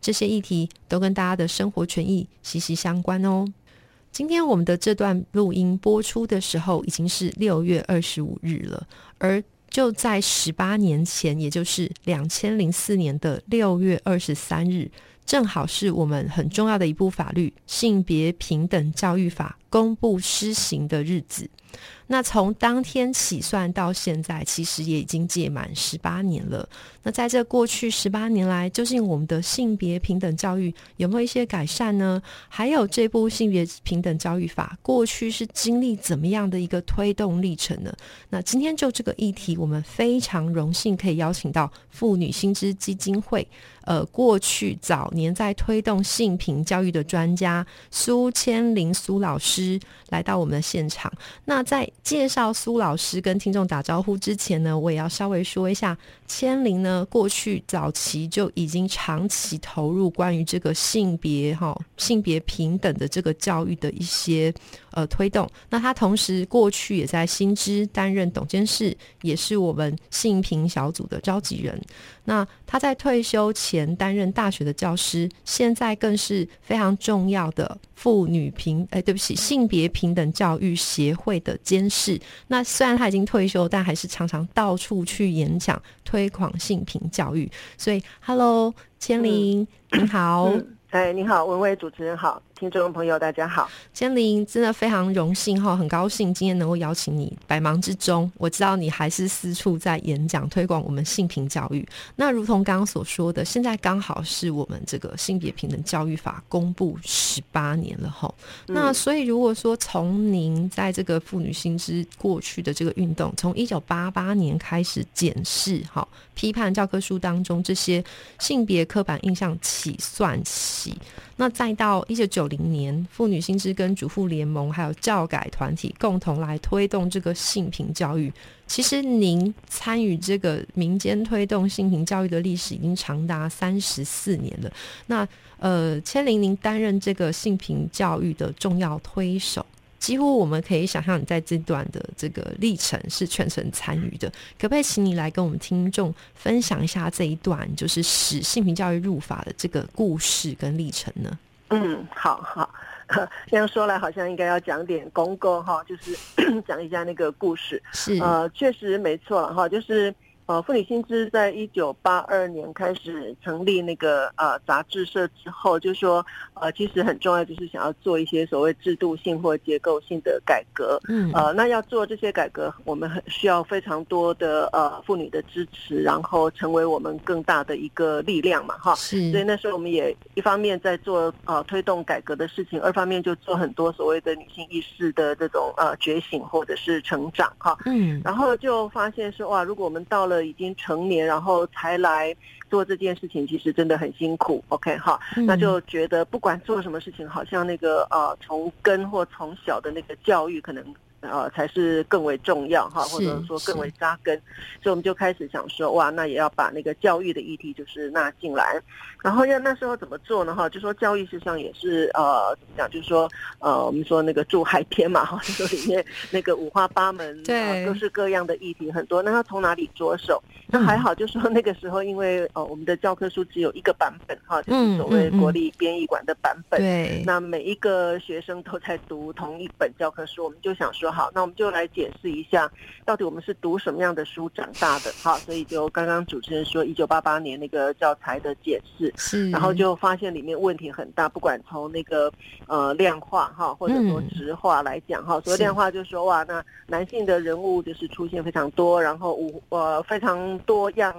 这些议题都跟大家的生活权益息息相关哦。今天我们的这段录音播出的时候，已经是六月二十五日了，而就在十八年前，也就是两千零四年的六月二十三日，正好是我们很重要的一部法律《性别平等教育法》公布施行的日子。那从当天起算到现在，其实也已经届满十八年了。那在这过去十八年来，究竟我们的性别平等教育有没有一些改善呢？还有这部性别平等教育法过去是经历怎么样的一个推动历程呢？那今天就这个议题，我们非常荣幸可以邀请到妇女新知基金会，呃，过去早年在推动性平教育的专家苏千林苏老师来到我们的现场。那在介绍苏老师跟听众打招呼之前呢，我也要稍微说一下，千灵呢过去早期就已经长期投入关于这个性别哈性别平等的这个教育的一些呃推动。那他同时过去也在新知担任董监事，也是我们性平小组的召集人。那他在退休前担任大学的教师，现在更是非常重要的妇女平哎，对不起，性别平等教育协会的监事。那虽然他已经退休，但还是常常到处去演讲，推推广性平教育。所以，Hello，千灵，你好。哎，你好，文威主持人好。听众朋友，大家好，千灵真的非常荣幸哈，很高兴今天能够邀请你。百忙之中，我知道你还是四处在演讲推广我们性平教育。那如同刚刚所说的，现在刚好是我们这个性别平等教育法公布十八年了哈。那所以如果说从您在这个妇女心知过去的这个运动，从一九八八年开始检视哈，批判教科书当中这些性别刻板印象起算起。那再到一九九零年，妇女新知跟主妇联盟还有教改团体共同来推动这个性平教育。其实您参与这个民间推动性平教育的历史已经长达三十四年了。那呃，千玲您担任这个性平教育的重要推手。几乎我们可以想象，你在这段的这个历程是全程参与的。可不可以请你来跟我们听众分享一下这一段，就是使性平教育入法的这个故事跟历程呢？嗯，好好，这样说来好像应该要讲点公公哈，就是 讲一下那个故事。是呃，确实没错哈，就是。呃，妇女新知在一九八二年开始成立那个呃杂志社之后，就说呃，其实很重要，就是想要做一些所谓制度性或结构性的改革。嗯，呃，那要做这些改革，我们很需要非常多的呃妇女的支持，然后成为我们更大的一个力量嘛，哈。是。所以那时候我们也一方面在做呃推动改革的事情，二方面就做很多所谓的女性意识的这种呃觉醒或者是成长，哈。嗯。然后就发现说，哇，如果我们到了已经成年，然后才来做这件事情，其实真的很辛苦。OK，哈，那就觉得不管做什么事情，好像那个呃，从根或从小的那个教育，可能。呃，才是更为重要哈，或者说更为扎根，所以我们就开始想说，哇，那也要把那个教育的议题就是纳进来，然后要那时候怎么做呢？哈，就说教育实际上也是呃，怎么讲？就是说呃，我们说那个住海边嘛，哈，就说里面那个五花八门，对，各式各样的议题很多，那要从哪里着手？那还好，就说那个时候因为呃，我们的教科书只有一个版本哈，就是所谓国立编译馆的版本，对，那每一个学生都在读同一本教科书，我们就想说。好，那我们就来解释一下，到底我们是读什么样的书长大的？好，所以就刚刚主持人说，一九八八年那个教材的解释，是，然后就发现里面问题很大，不管从那个呃量化哈，或者说直化来讲哈，所谓量化就是说哇，那男性的人物就是出现非常多，然后五呃非常多样、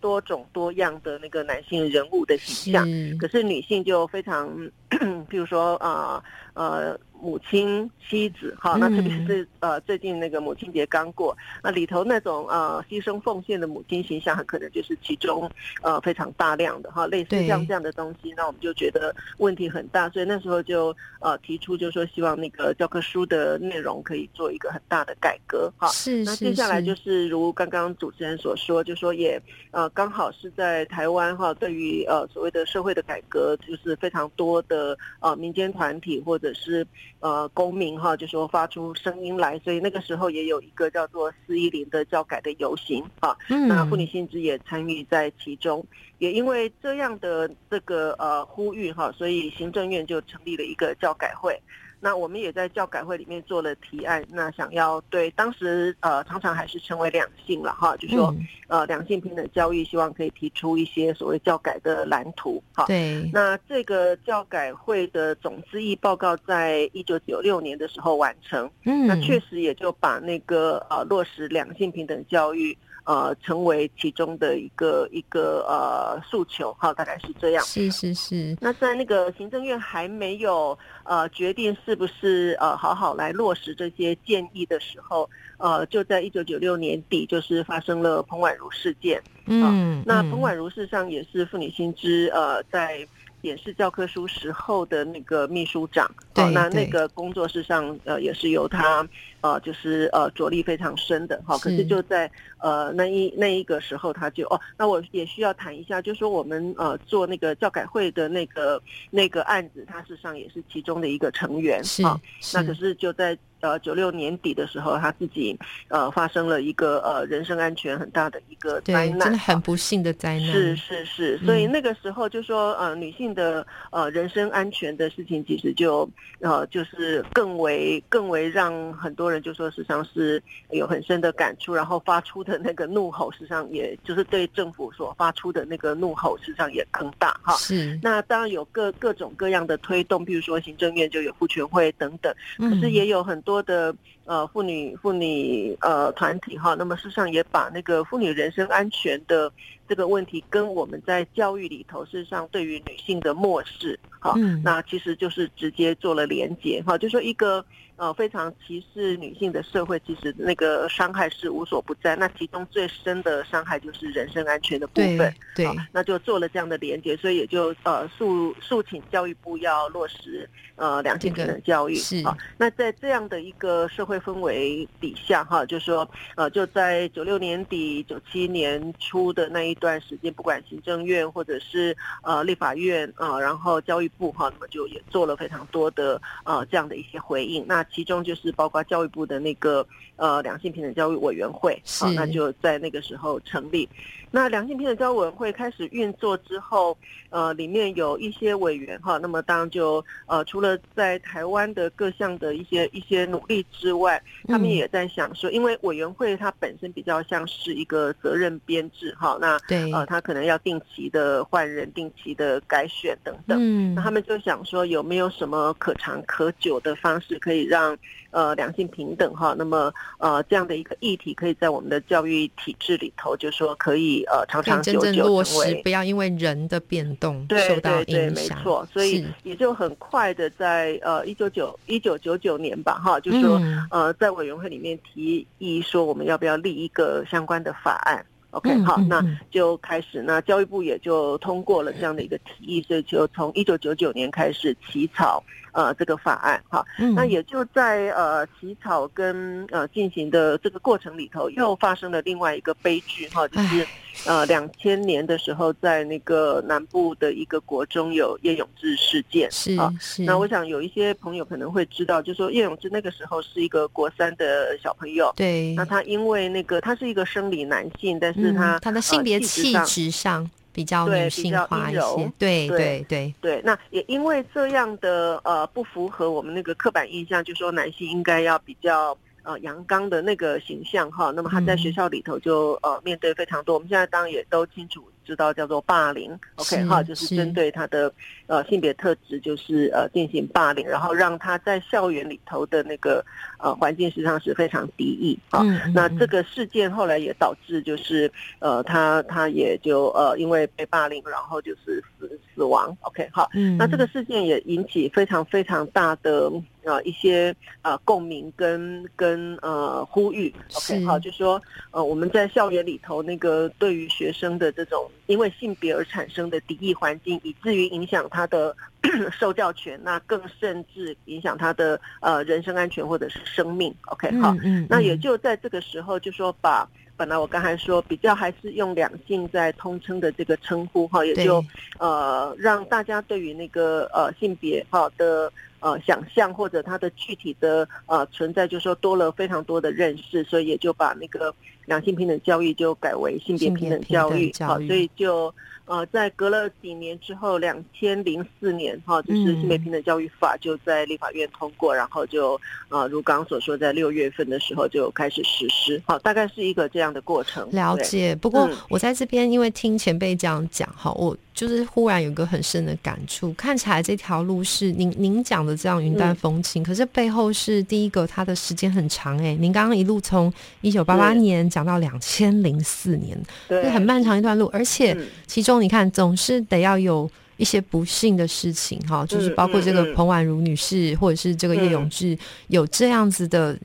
多种多样的那个男性人物的形象，可是女性就非常，譬如说啊呃。母亲、妻子，哈，那特别是呃最近那个母亲节刚过，那里头那种呃牺牲奉献的母亲形象，很可能就是其中呃非常大量的哈，类似像这样的东西，那我们就觉得问题很大，所以那时候就呃提出就说希望那个教科书的内容可以做一个很大的改革，哈，是那接下来就是如刚刚主持人所说，就说也呃刚好是在台湾哈，对于呃所谓的社会的改革，就是非常多的呃民间团体或者是呃公民哈，就说发出声音来，所以那个时候也有一个叫做四一零的教改的游行啊，那妇女新知也参与在其中，也因为这样的这个呃呼吁哈，所以行政院就成立了一个教改会。那我们也在教改会里面做了提案，那想要对当时呃常常还是称为两性了哈，就说呃两性平等教育，希望可以提出一些所谓教改的蓝图哈。对。那这个教改会的总咨议报告在一九九六年的时候完成，嗯，那确实也就把那个呃落实两性平等教育。呃，成为其中的一个一个呃诉求，哈，大概是这样。是是是。那在那个行政院还没有呃决定是不是呃好好来落实这些建议的时候，呃，就在一九九六年底，就是发生了彭婉如事件。嗯。那彭婉如事实上也是妇女新知呃在。演示教科书时候的那个秘书长，对，那那个工作室上呃也是由他呃就是呃着力非常深的哈。可是就在呃那一那一个时候，他就哦，那我也需要谈一下，就说我们呃做那个教改会的那个那个案子，他事实上也是其中的一个成员啊。那可是就在。呃，九六年底的时候，他自己呃发生了一个呃人身安全很大的一个灾难，真的很不幸的灾难。是是是，所以那个时候就说呃女性的呃人身安全的事情，其实就呃就是更为更为让很多人就说实际上是有很深的感触，然后发出的那个怒吼，实际上也就是对政府所发出的那个怒吼，实际上也更大哈。是。那当然有各各种各样的推动，比如说行政院就有妇权会等等，可是也有很多。多的呃妇女妇女呃团体哈，那么事实上也把那个妇女人身安全的这个问题跟我们在教育里头事实上对于女性的漠视哈，那其实就是直接做了连接哈，就说一个。呃，非常歧视女性的社会，其实那个伤害是无所不在。那其中最深的伤害就是人身安全的部分。对，那就做了这样的连接，所以也就呃诉诉请教育部要落实呃两性平等教育。是啊，那在这样的一个社会氛围底下哈，就说呃就在九六年底、九七年初的那一段时间，不管行政院或者是呃立法院啊，然后教育部哈，那么就也做了非常多的呃这样的一些回应。那其中就是包括教育部的那个呃两性平等教育委员会，好，那就在那个时候成立。那两性平等教育委员会开始运作之后，呃，里面有一些委员哈，那么当然就呃，除了在台湾的各项的一些一些努力之外，他们也在想说，因为委员会它本身比较像是一个责任编制哈，那对。呃，他可能要定期的换人、定期的改选等等，嗯，那他们就想说有没有什么可长可久的方式可以让呃两性平等哈，那么呃这样的一个议题可以在我们的教育体制里头，就说可以。呃，长长久久落实，不要因为人的变动受到影响。没错，所以也就很快的在呃一九九一九九九年吧，哈，就说呃在委员会里面提议说，我们要不要立一个相关的法案？OK，好，那就开始，那教育部也就通过了这样的一个提议，所以就从一九九九年开始起草。呃，这个法案哈，那也就在呃起草跟呃进行的这个过程里头，又发生了另外一个悲剧哈，就是呃两千年的时候，在那个南部的一个国中有叶永志事件是啊，那我想有一些朋友可能会知道，就说叶永志那个时候是一个国三的小朋友，对，那他因为那个他是一个生理男性，但是他他的性别气质上。比较女性化一些，对对对对。那也因为这样的呃不符合我们那个刻板印象，就说男性应该要比较呃阳刚的那个形象哈。那么他在学校里头就呃面对非常多，我们现在当然也都清楚。知道叫做霸凌，OK 哈，就是针对他的呃性别特质，就是呃进行霸凌，然后让他在校园里头的那个呃环境实际上是非常敌意啊。那这个事件后来也导致就是呃他他也就呃因为被霸凌，然后就是死死亡，OK 好。那这个事件也引起非常非常大的呃一些呃共鸣跟跟呃呼吁。OK，好，就说呃我们在校园里头那个对于学生的这种因为性别而产生的敌意环境，以至于影响他的 受教权，那更甚至影响他的呃人身安全或者是生命。OK，好，那也就在这个时候，就说把。本来我刚才说比较还是用两性在通称的这个称呼哈，也就呃让大家对于那个呃性别哈的呃想象或者它的具体的呃存在，就说多了非常多的认识，所以也就把那个两性平等教育就改为性别平等教育，好，所以就。呃，在隔了几年之后，两千零四年哈，就是性别平等教育法就在立法院通过，然后就呃，如刚刚所说，在六月份的时候就开始实施，好，大概是一个这样的过程。了解。不过我在这边因为听前辈这样讲哈，我就是忽然有一个很深的感触，看起来这条路是您您讲的这样云淡风轻，可是背后是第一个，它的时间很长哎。您刚刚一路从一九八八年讲到两千零四年，对，很漫长一段路，而且其中。你看，总是得要有一些不幸的事情，哈，就是包括这个彭婉如女士，或者是这个叶永志，有这样子的，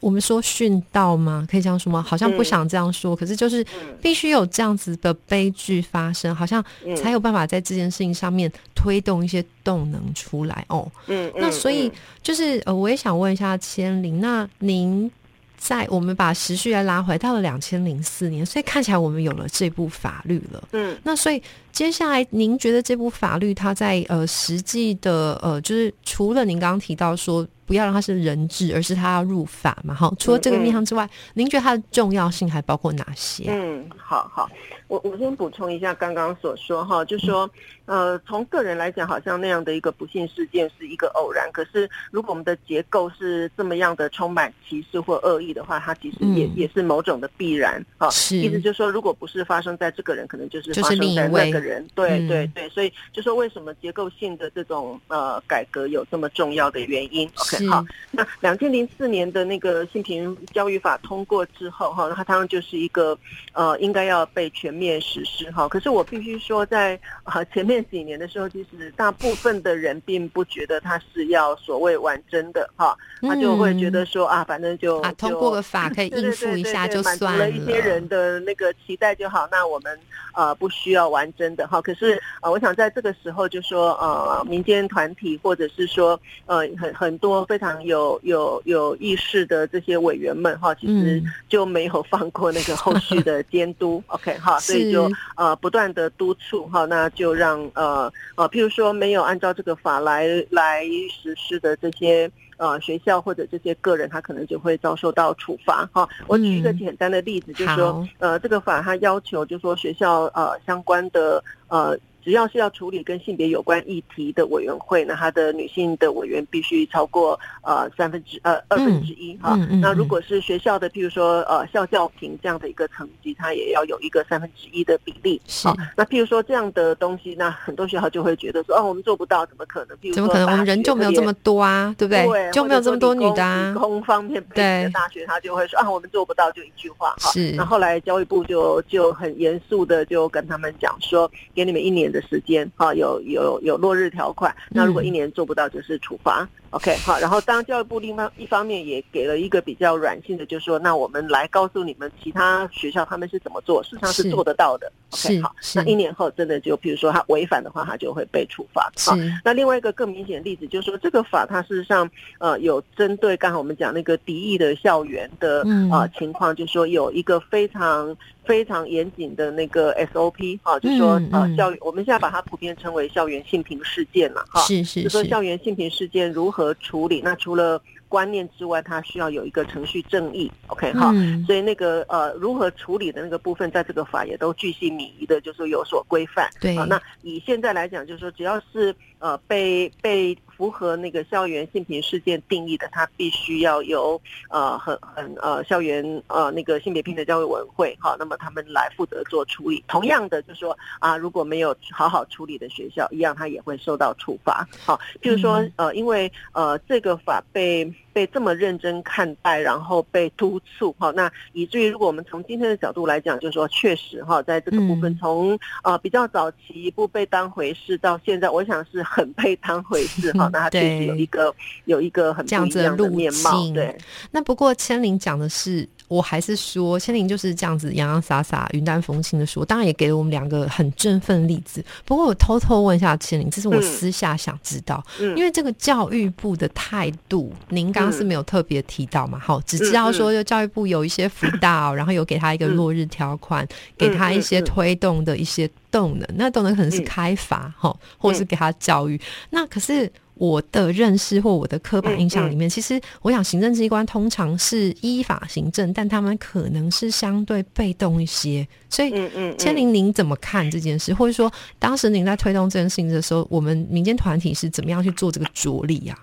我们说殉道吗？可以这样说吗？好像不想这样说，可是就是必须有这样子的悲剧发生，好像才有办法在这件事情上面推动一些动能出来哦。嗯，那所以就是呃，我也想问一下千灵，那您。在我们把时序来拉回到了两千零四年，所以看起来我们有了这部法律了。嗯，那所以接下来您觉得这部法律它在呃实际的呃，就是除了您刚刚提到说不要让它是人质，而是它要入法嘛？哈，除了这个面向之外，您觉得它的重要性还包括哪些？嗯，好好。我我先补充一下刚刚所说哈，就说呃，从个人来讲，好像那样的一个不幸事件是一个偶然。可是如果我们的结构是这么样的充满歧视或恶意的话，它其实也也是某种的必然啊。意思就是说，如果不是发生在这个人，可能就是发生在那个人。对对对，所以就说为什么结构性的这种呃改革有这么重要的原因？OK，好，那两千零四年的那个性平教育法通过之后哈，那它当然就是一个呃应该要被全。面实施哈，可是我必须说，在啊前面几年的时候，其实大部分的人并不觉得它是要所谓完真的哈，他就会觉得说啊，反正就通过个法可以 应付一下就算了，一些人的那个期待就好，那我们呃不需要完真的哈。可是呃，我想在这个时候就说呃，民间团体或者是说呃很很多非常有有有意识的这些委员们哈，其实就没有放过那个后续的监督。OK 哈。所以就呃不断的督促哈，那就让呃呃，譬如说没有按照这个法来来实施的这些呃学校或者这些个人，他可能就会遭受到处罚哈。我举一个简单的例子，就是说呃这个法它要求，就是说学校呃相关的呃。只要是要处理跟性别有关议题的委员会，那他的女性的委员必须超过呃三分之呃二分之一哈。那如果是学校的，譬如说呃校教评这样的一个层级，它也要有一个三分之一的比例。是。那譬如说这样的东西，那很多学校就会觉得说，哦，我们做不到，怎么可能？怎么可能？我们人就没有这么多啊，对不对？对，就没有这么多女的啊。理工方面对大学，他就会说啊，我们做不到，就一句话哈。是。那后来教育部就就很严肃的就跟他们讲说，给你们一年的时间啊。有有有落日条款，那如果一年做不到，就是处罚。OK，好，然后当教育部另外一方面也给了一个比较软性的，就是说，那我们来告诉你们其他学校他们是怎么做，事实上是做得到的。OK，好，那一年后真的就，比如说他违反的话，他就会被处罚。好，那另外一个更明显的例子就是说，这个法它事实上呃有针对刚才我们讲那个敌意的校园的啊情况，就是说有一个非常非常严谨的那个 SOP 啊，就是说呃教育，我们现在把它普遍称为校园性平事件嘛，哈，是是，就说校园性平事件如何。处理那除了观念之外，它需要有一个程序正义，OK 哈，所以那个呃如何处理的那个部分，在这个法也都具细靡遗的，就是有所规范。对，那以现在来讲，就是说只要是呃被被。符合那个校园性平事件定义的，它必须要由呃很很呃校园呃那个性别平等教育委员会哈，那么他们来负责做处理。同样的，就是说啊，如果没有好好处理的学校，一样他也会受到处罚。好，譬如说呃，因为呃这个法被。被这么认真看待，然后被督促哈。那以至于如果我们从今天的角度来讲，就是说确实哈，在这个部分从呃比较早期不被当回事，到现在我想是很被当回事哈。那它确实有一个有一个很不一样的面貌。对，那不过千灵讲的是。我还是说，千灵就是这样子洋洋洒洒、云淡风轻的说，当然也给了我们两个很振奋例子。不过我偷偷问一下千灵，这是我私下想知道，因为这个教育部的态度，您刚刚是没有特别提到嘛？好，只知道说就教育部有一些辅导，然后有给他一个落日条款，给他一些推动的一些动能，那动能可能是开发哈，或者是给他教育。那可是。我的认识或我的刻板印象里面，其实我想行政机关通常是依法行政，但他们可能是相对被动一些。所以，千灵，您怎么看这件事？或者说，当时您在推动这件事情的时候，我们民间团体是怎么样去做这个着力呀？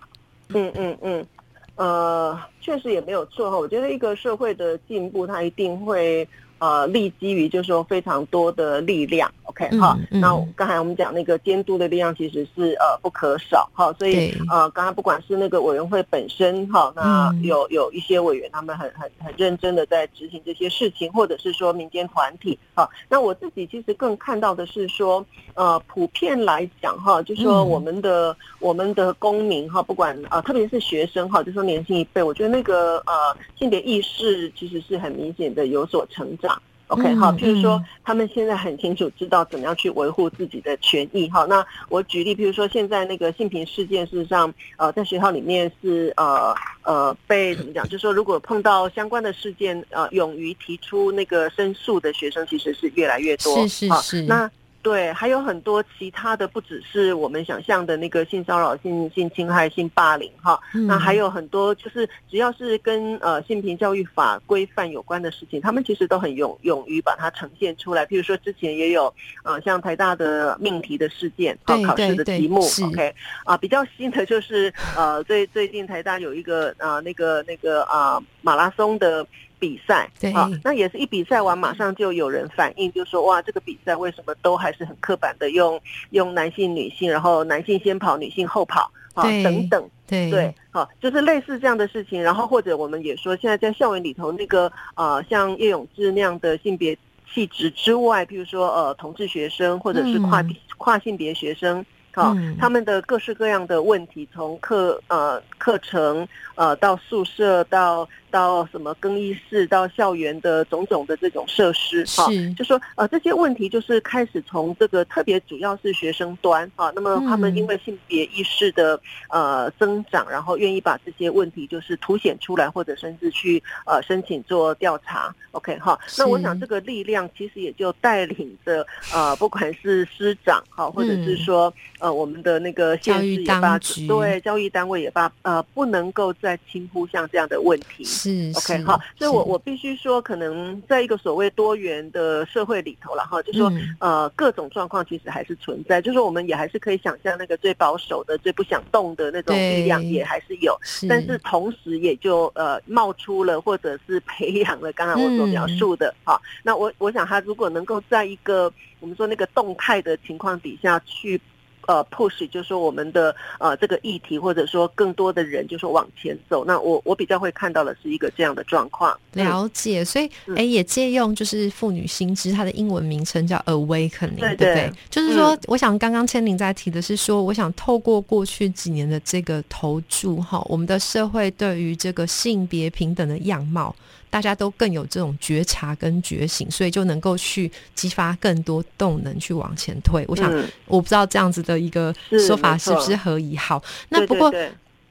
嗯嗯嗯，呃，确实也没有错哈。我觉得一个社会的进步，它一定会。呃，立基于就是说非常多的力量，OK 哈。那刚才我们讲那个监督的力量其实是呃不可少哈，所以呃，刚刚不管是那个委员会本身哈，那有有一些委员他们很很很认真的在执行这些事情，或者是说民间团体哈。那我自己其实更看到的是说，呃，普遍来讲哈，就说我们的我们的公民哈，不管呃，特别是学生哈，就说年轻一辈，我觉得那个呃性别意识其实是很明显的有所成长。OK，好，譬如说，他们现在很清楚知道怎么样去维护自己的权益。好，那我举例，譬如说，现在那个性平事件，事实上，呃，在学校里面是呃呃被怎么讲？就是说，如果碰到相关的事件，呃，勇于提出那个申诉的学生，其实是越来越多。是是是。那对，还有很多其他的，不只是我们想象的那个性骚扰、性性侵害、性霸凌哈。那还有很多，就是只要是跟呃性平教育法规范有关的事情，他们其实都很勇勇于把它呈现出来。譬如说，之前也有呃像台大的命题的事件，好考试的题目，OK 啊，比较新的就是呃最最近台大有一个呃那个那个啊马拉松的。比赛，啊，那也是一比赛完，马上就有人反映，就说哇，这个比赛为什么都还是很刻板的用用男性、女性，然后男性先跑，女性后跑，啊，等等，对对，好，就是类似这样的事情。然后或者我们也说，现在在校园里头那个呃，像叶永志那样的性别气质之外，譬如说呃，同志学生或者是跨跨性别学生。好，他们的各式各样的问题，从课呃课程呃到宿舍到到什么更衣室到校园的种种的这种设施，哈，就说呃这些问题就是开始从这个特别主要是学生端啊，那么他们因为性别意识的呃增长，然后愿意把这些问题就是凸显出来，或者甚至去呃申请做调查，OK 哈，那我想这个力量其实也就带领着呃不管是师长哈，或者是说。呃，我们的那个教育当局。对教育单位也罢，呃，不能够再轻忽像这样的问题。是 OK 好，所以我我必须说，可能在一个所谓多元的社会里头了哈，就说呃各种状况其实还是存在，就是我们也还是可以想象那个最保守的、最不想动的那种力量也还是有，但是同时也就呃冒出了或者是培养了刚才我所描述的哈。那我我想他如果能够在一个我们说那个动态的情况底下去。呃，push 就是说我们的呃这个议题，或者说更多的人就是往前走。那我我比较会看到的是一个这样的状况。了解，所以哎，也借用就是妇女心知，它的英文名称叫 awakening，对不对？就是说，我想刚刚千灵在提的是说，我想透过过去几年的这个投注哈，我们的社会对于这个性别平等的样貌。大家都更有这种觉察跟觉醒，所以就能够去激发更多动能去往前推。我想，我不知道这样子的一个说法是不是合宜。好，那不过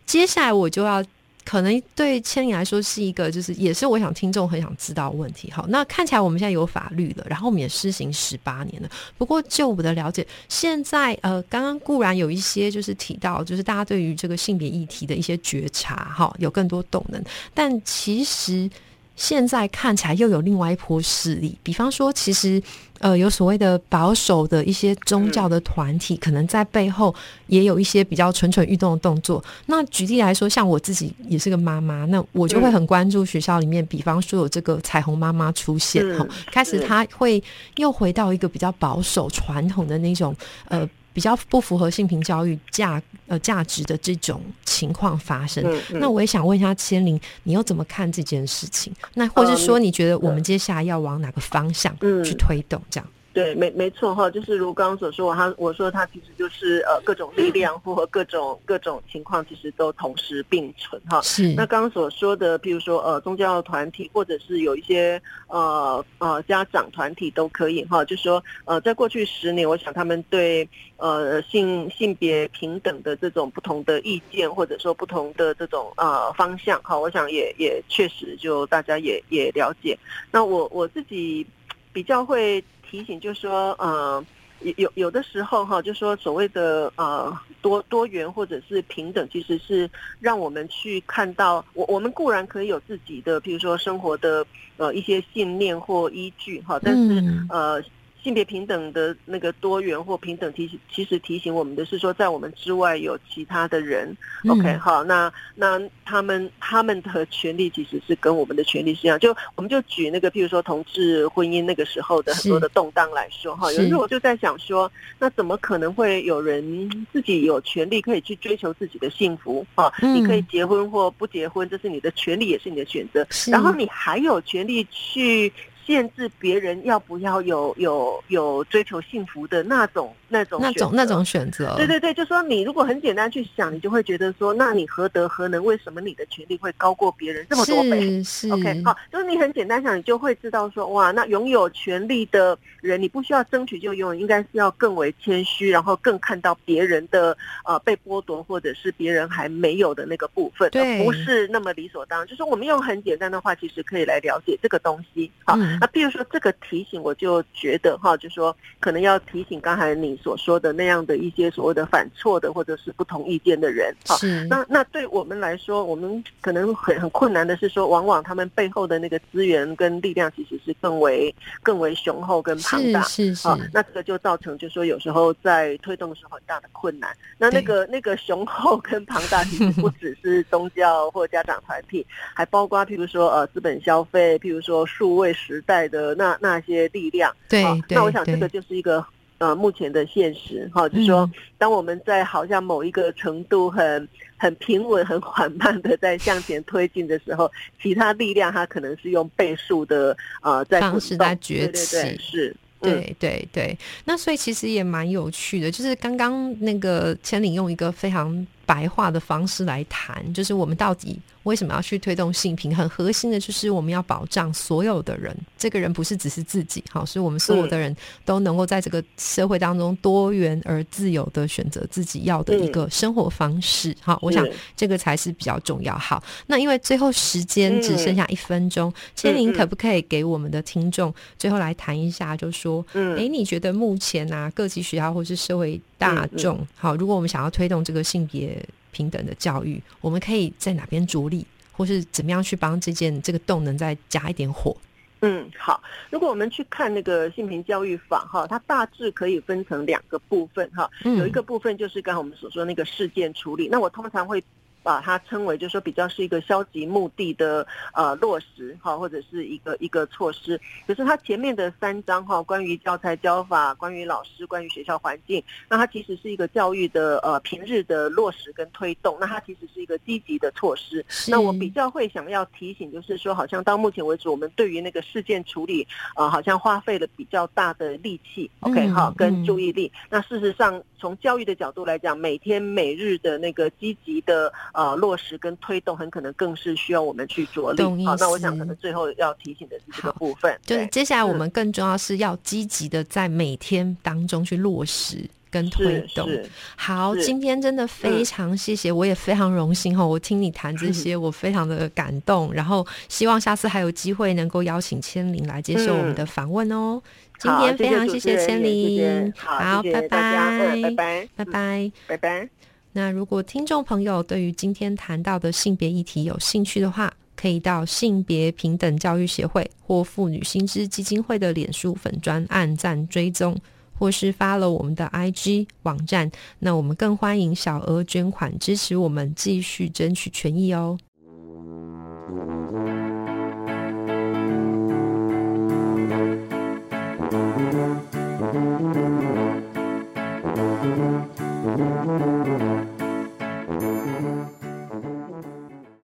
接下来我就要可能对千里来说是一个，就是也是我想听众很想知道问题。好，那看起来我们现在有法律了，然后我们也施行十八年了。不过就我的了解，现在呃，刚刚固然有一些就是提到，就是大家对于这个性别议题的一些觉察，哈，有更多动能，但其实。现在看起来又有另外一波势力，比方说，其实呃有所谓的保守的一些宗教的团体，可能在背后也有一些比较蠢蠢欲动的动作。那举例来说，像我自己也是个妈妈，那我就会很关注学校里面，比方说有这个彩虹妈妈出现，哈，开始她会又回到一个比较保守传统的那种呃。比较不符合性平教育价呃价值的这种情况发生。那我也想问一下千灵，你又怎么看这件事情？那或是说，你觉得我们接下来要往哪个方向去推动？这样？对，没没错哈，就是如刚刚所说，他我说他其实就是呃各种力量或各种各种情况，其实都同时并存哈。是。那刚刚所说的，譬如说呃宗教团体，或者是有一些呃呃家长团体都可以哈，就是说呃在过去十年，我想他们对呃性性别平等的这种不同的意见，或者说不同的这种呃方向哈，我想也也确实就大家也也了解。那我我自己比较会。提醒就是说，呃，有有有的时候哈，就说所谓的呃多多元或者是平等，其实是让我们去看到，我我们固然可以有自己的，比如说生活的呃一些信念或依据哈，但是呃。性别平等的那个多元或平等提醒，其实提醒我们的是说，在我们之外有其他的人。OK，好，那那他们他们的权利其实是跟我们的权利是一样。就我们就举那个，譬如说同志婚姻那个时候的很多的动荡来说，哈，有时候我就在想说，那怎么可能会有人自己有权利可以去追求自己的幸福？啊，你可以结婚或不结婚，这是你的权利，也是你的选择。然后你还有权利去。限制别人要不要有有有追求幸福的那种那种那种那种选择，对对对，就说你如果很简单去想，你就会觉得说，那你何德何能？为什么你的权利会高过别人这么多倍？是 OK，好，就是你很简单想，你就会知道说，哇，那拥有权利的人，你不需要争取就拥有，应该是要更为谦虚，然后更看到别人的呃被剥夺或者是别人还没有的那个部分，对，不是那么理所当然。就是我们用很简单的话，其实可以来了解这个东西，好。那比如说这个提醒，我就觉得哈，就说可能要提醒刚才你所说的那样的一些所谓的反错的或者是不同意见的人，哈。那那对我们来说，我们可能很很困难的是说，往往他们背后的那个资源跟力量其实是更为更为雄厚跟庞大，是是。那这个就造成就说有时候在推动的时候很大的困难。那那个那个雄厚跟庞大，其实不只是宗教或家长团体，还包括譬如说呃资本消费，譬如说数位时代的。那那些力量，对，那我想这个就是一个呃目前的现实。哈，就是说，当我们在好像某一个程度很很平稳、很缓慢的在向前推进的时候，其他力量它可能是用倍数的呃在方式在崛起，是，对对对。那所以其实也蛮有趣的，就是刚刚那个千里用一个非常白话的方式来谈，就是我们到底。为什么要去推动性平？很核心的就是我们要保障所有的人，这个人不是只是自己，好，是我们所有的人都能够在这个社会当中多元而自由的选择自己要的一个生活方式。好，我想这个才是比较重要。好，那因为最后时间只剩下一分钟，千灵可不可以给我们的听众最后来谈一下，就说，哎，你觉得目前啊，各级学校或是社会大众，好，如果我们想要推动这个性别。平等的教育，我们可以在哪边着力，或是怎么样去帮这件这个动能再加一点火？嗯，好。如果我们去看那个性平教育法哈，它大致可以分成两个部分哈。有一个部分就是刚才我们所说那个事件处理，那我通常会。把它称为，就是说比较是一个消极目的的呃落实哈，或者是一个一个措施。可是它前面的三章哈，关于教材教法、关于老师、关于学校环境，那它其实是一个教育的呃平日的落实跟推动。那它其实是一个积极的措施。那我比较会想要提醒，就是说，好像到目前为止，我们对于那个事件处理呃，好像花费了比较大的力气。OK 哈，跟注意力。那事实上，从教育的角度来讲，每天每日的那个积极的。呃，落实跟推动很可能更是需要我们去着力。好，那我想可能最后要提醒的是这个部分。就是接下来我们更重要是要积极的在每天当中去落实跟推动。好，今天真的非常谢谢，我也非常荣幸哈，我听你谈这些，我非常的感动。然后希望下次还有机会能够邀请千灵来接受我们的访问哦。今天非常谢谢千灵，好，拜拜，拜拜，拜拜，拜拜。那如果听众朋友对于今天谈到的性别议题有兴趣的话，可以到性别平等教育协会或妇女新知基金会的脸书粉专按赞追踪，或是发了我们的 IG 网站。那我们更欢迎小额捐款支持我们继续争取权益哦。